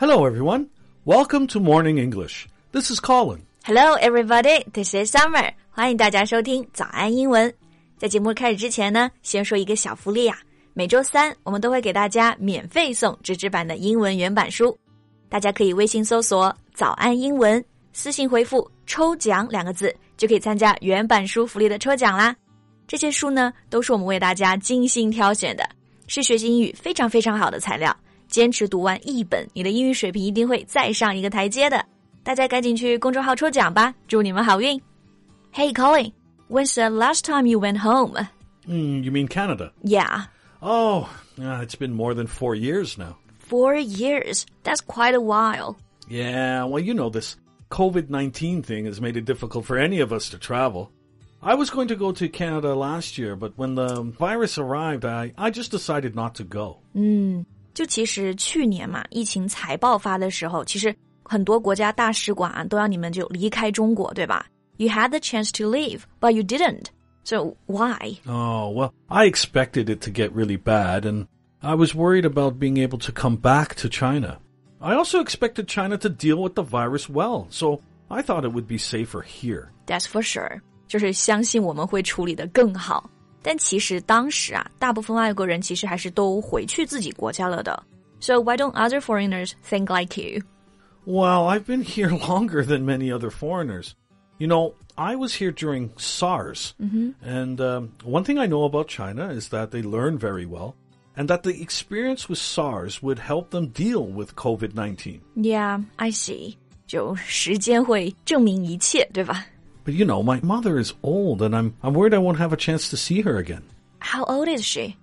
Hello, everyone. Welcome to Morning English. This is Colin. Hello, everybody. This is Summer. 欢迎大家收听早安英文。在节目开始之前呢，先说一个小福利啊。每周三我们都会给大家免费送纸质版的英文原版书，大家可以微信搜索“早安英文”，私信回复“抽奖”两个字，就可以参加原版书福利的抽奖啦。这些书呢，都是我们为大家精心挑选的，是学习英语非常非常好的材料。坚持读完一本，你的英语水平一定会再上一个台阶的。大家赶紧去公众号抽奖吧，祝你们好运！Hey Colin, when's the last time you went home? Mm, you mean Canada? Yeah. Oh, uh, it's been more than four years now. Four years. That's quite a while. Yeah, well, you know, this COVID 19 thing has made it difficult for any of us to travel. I was going to go to Canada last year, but when the virus arrived, I, I just decided not to go. 嗯， 就其实去年嘛，疫情才爆发的时候，其实很多国家大使馆都要你们就离开中国，对吧？You had the chance to leave, but you didn't. So why? Oh, well, I expected it to get really bad, and I was worried about being able to come back to China. I also expected China to deal with the virus well, so I thought it would be safer here. That's for sure. 就是相信我们会处理的更好。 但其实当时啊，大部分外国人其实还是都回去自己国家了的。So why don't other foreigners think like you? Well, I've been here longer than many other foreigners. You know, I was here during SARS, and um, one thing I know about China is that they learn very well, and that the experience with SARS would help them deal with COVID 19. Yeah, I see. 就时间会证明一切，对吧？ But you know, my mother is old, and I'm, I'm worried I won't have a chance to see her again. How old is she?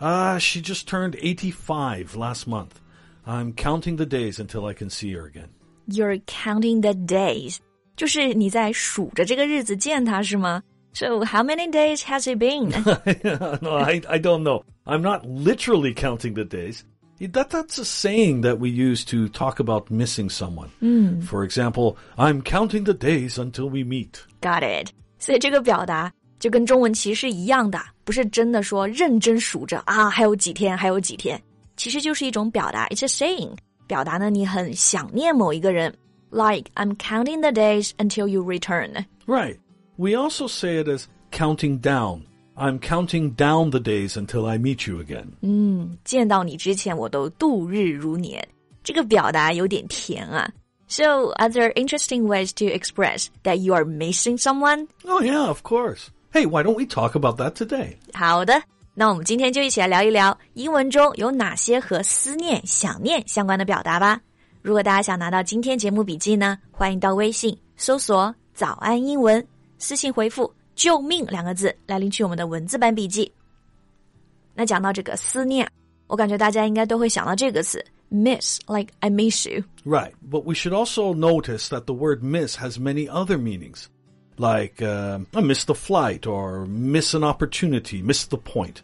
Ah, she just turned 85 last month. I'm counting the days until I can see her again. You're counting the days. 就是你在数着这个日子见她是吗？So how many days has it been? no, I, I don't know. I'm not literally counting the days. That, that's a saying that we use to talk about missing someone. For example, I'm counting the days until we meet. Got it. 所以这个表达就跟中文其实一样的，不是真的说认真数着啊，还有几天，还有几天，其实就是一种表达，it's a saying，表达呢你很想念某一个人，like I'm counting the days until you return。 Right. We also say it as counting down. I'm counting down the days until I meet you again. 见到你之前，我都度日如年。这个表达有点甜啊。So, are there interesting ways to express that you are missing someone? Oh, yeah, of course. Hey, why don't we talk about that today? 好的，那我们今天就一起来聊一聊英文中有哪些和思念、想念相关的表达吧。如果大家想拿到今天节目笔记呢，欢迎到微信搜索“早安英文”，私信回复“ 救命”两个字来领取我们的文字版笔记。那讲到这个思念，我感觉大家应该都会想到这个词 “miss”，like I miss you。Right, but we should also notice that the word miss has many other meanings, like uh, I miss the flight or miss an opportunity, miss the point.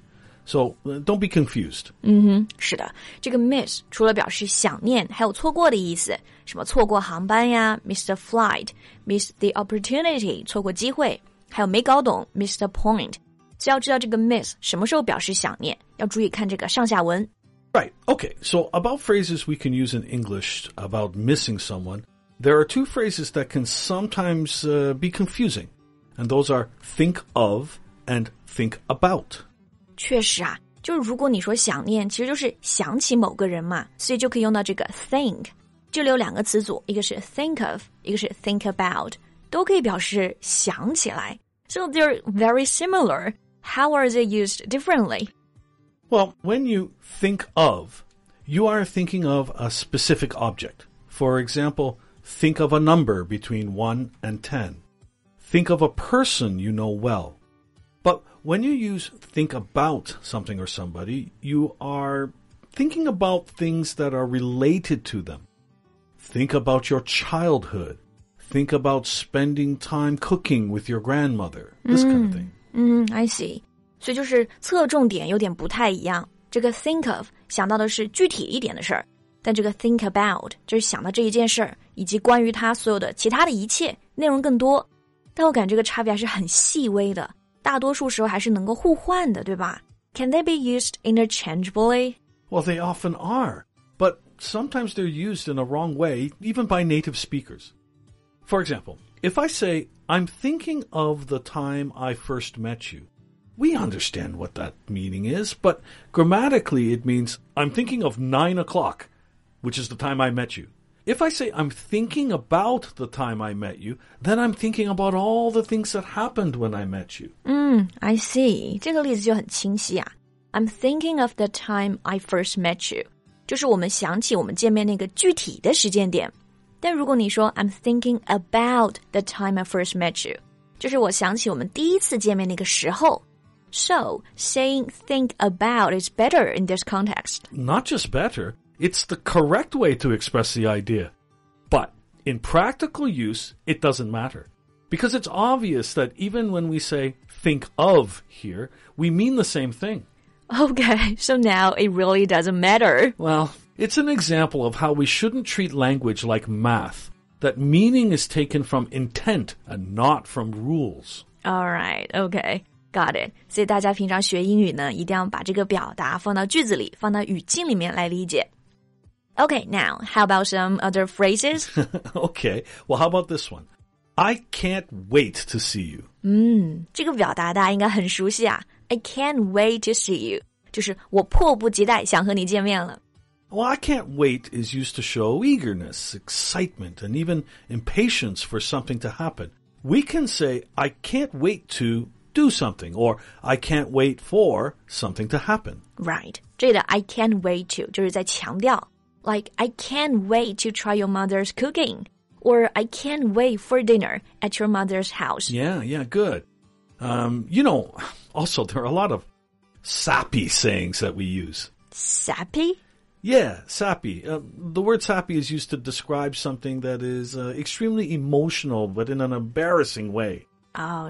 So uh, don't be confused. 嗯哼是的，这个 miss 除了表示想念，还有错过的意思，什么错过航班呀，miss the flight，miss the opportunity，错过机会，还有没搞懂，miss the point。所以要知道这个 miss 什么时候表示想念，要注意看这个上下文。 Right. Okay. So about phrases we can use in English about missing someone, there are two phrases that can sometimes uh, be confusing, and those are think of and think about. 确实啊，就是如果你说想念，其实就是想起某个人嘛，所以就可以用到这个 think。这里有两个词组，一个是 think of，一个是 think about，都可以表示想起来。 So they're very similar. How are they used differently? Well, when you think of, you are thinking of a specific object. For example, think of a number between 1 and 10. Think of a person you know well. But when you use think about something or somebody, you are thinking about things that are related to them. Think about your childhood. Think about spending time cooking with your grandmother. This kind of thing. 嗯，I see。所以就是侧重点有点不太一样。这个 think of 想到的是具体一点的事儿，但这个 think about 就是想到这一件事儿以及关于它所有的其他的一切内容更多。但我感觉这个差别还是很细微的，大多数时候还是能够互换的，对吧？Can they be used interchangeably? Well, they often are. But sometimes they're used in a wrong way, even by native speakers. For example, if I say, I'm thinking of the time I first met you, we understand what that meaning is, but grammatically it means I'm thinking of nine o'clock, which is the time I met you. If I say I'm thinking about the time I met you, then I'm thinking about all the things that happened when I met you. I see，这个例子就很清晰啊。I'm thinking of the time I first met you，就是我们想起我们见面那个具体的时间点。 但如果你说 I'm thinking about the time I first met you，就是我想起我们第一次见面那个时候。So saying think about is better in this context. Not just better, it's the correct way to express the idea. But in practical use, it doesn't matter. Because it's obvious that even when we say think of here, we mean the same thing. Okay, so now it really doesn't matter. Well, it's an example of how we shouldn't treat language like math, that meaning is taken from intent and not from rules. All right, okay. Got it. 所以大家平常学英语呢，一定要把这个表达放到句子里，放到语境里面来理解。Okay, now how about some other phrases? okay, well, how about this one? I can't wait to see you. 这个表达大家应该很熟悉啊。I can't wait to see you，就是我迫不及待想和你见面了。 Well, I can't wait is used to show eagerness, excitement, and even impatience for something to happen. We can say, I can't wait to do something, or I can't wait for something to happen. Right，这里的 I can't wait to 就是在强调，like I can't wait to try your mother's cooking, or I can't wait for dinner at your mother's house. Yeah, yeah, good. Um, you know, also there are a lot of sappy sayings that we use. Sappy? Yeah, sappy. Uh, the word sappy is used to describe something that is uh, extremely emotional, but in an embarrassing way. Oh,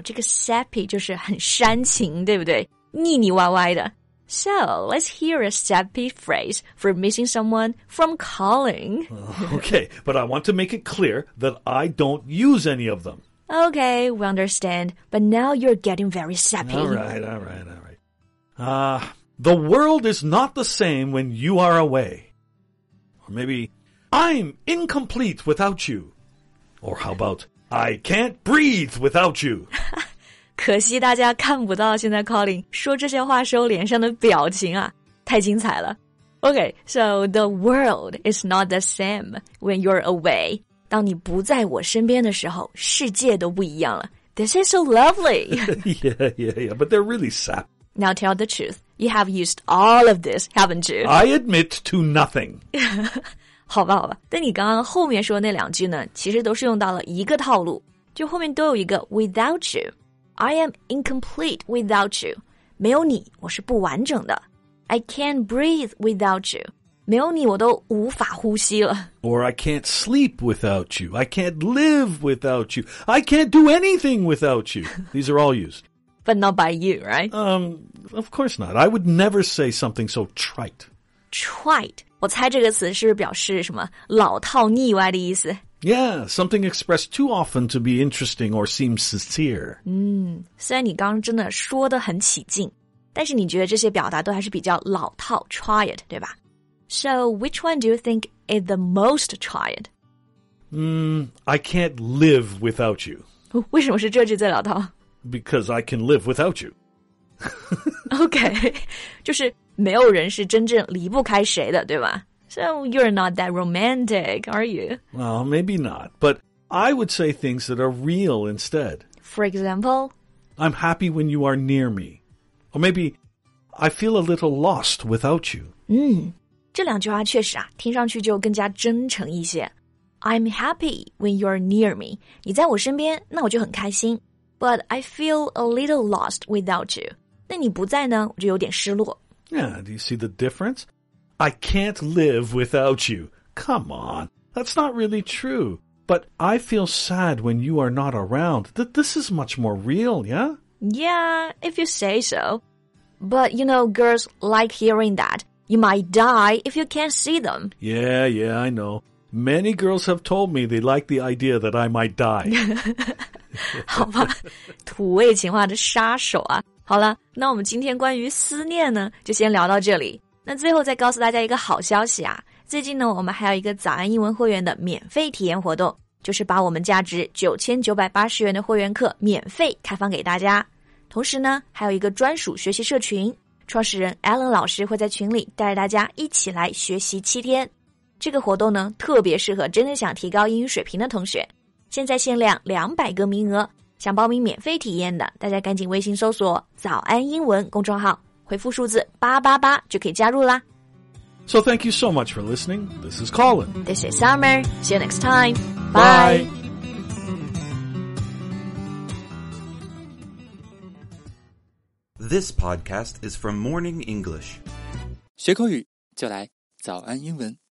so let's hear a sappy phrase for missing someone from Colin. okay, but I want to make it clear that I don't use any of them. Okay, we understand. But now you're getting very sappy. All right, all right, all right. Ah. Uh, the world is not the same when you are away. Or maybe, I'm incomplete without you. Or how about, I can't breathe without you. 可惜大家看不到现在 Colin 说这些话时候脸上的表情啊，太精彩了。Okay, so the world is not the same when you're away. 当你不在我身边的时候，世界都不一样了。This is so lovely. yeah, yeah, yeah, but they're really sap. now tell the truth. You have used all of this, haven't you? I admit to nothing. 好吧，好吧。但你刚刚后面说那两句呢，其实都是用到了一个套路，就后面都有一个 without you。I am incomplete without you。没有你，我是不完整的。I can't breathe without you。没有你，我都无法呼吸了。 Or I can't sleep without you. I can't live without you. I can't do anything without you. These are all used. But not by you, right? Um, of course not. I would never say something so trite. Trite，我猜这个词是不是表示什么老套腻歪的意思？ Yeah, something expressed too often to be interesting or seem sincere. 虽然你刚刚真的说的很起劲，但是你觉得这些表达都还是比较老套，try it，对吧？So which one do you think is the most tried？ Mm, I can't live without you 为什么是这句最老套 because I can live without you. ？OK，就是没有人是真正离不开谁的，对吧？So you're not that romantic, are you? Well, maybe not, but I would say things that are real instead. For example, I'm happy when you are near me. Or maybe I feel a little lost without you. 这两句话确实啊，听上去就更加真诚一些。I'm happy when you're near me。你在我身边，那我就很开心。 But I feel a little lost without you。那你不在呢，我就有点失落。 Yeah, do you see the difference? I can't live without you. Come on. That's not really true. But I feel sad when you are not around. That this is much more real, yeah? Yeah, if you say so. But you know, girls like hearing that. You might die if you can't see them. Yeah, yeah, I know. Many girls have told me they like the idea that I might die. 好吧，土味情话的杀手啊！好了，那我们今天关于思念呢，就先聊到这里。那最后再告诉大家一个好消息啊，最近呢，我们还有一个早安英文会员的免费体验活动，就是把我们价值九千九百八十元的会员课免费开放给大家。同时呢，还有一个专属学习社群，创始人 Allen 老师会在群里带着大家一起来学习七天。这个活动呢，特别适合真的想提高英语水平的同学。现在限量两百个名额，想报名免费体验的，大家赶紧微信搜索“早安英文”公众号，回复数字八八八就可以加入啦。So thank you so much for listening. This is Colin. This is Summer. See you next time. Bye. This podcast is from Morning English. 学口语就来早安英文。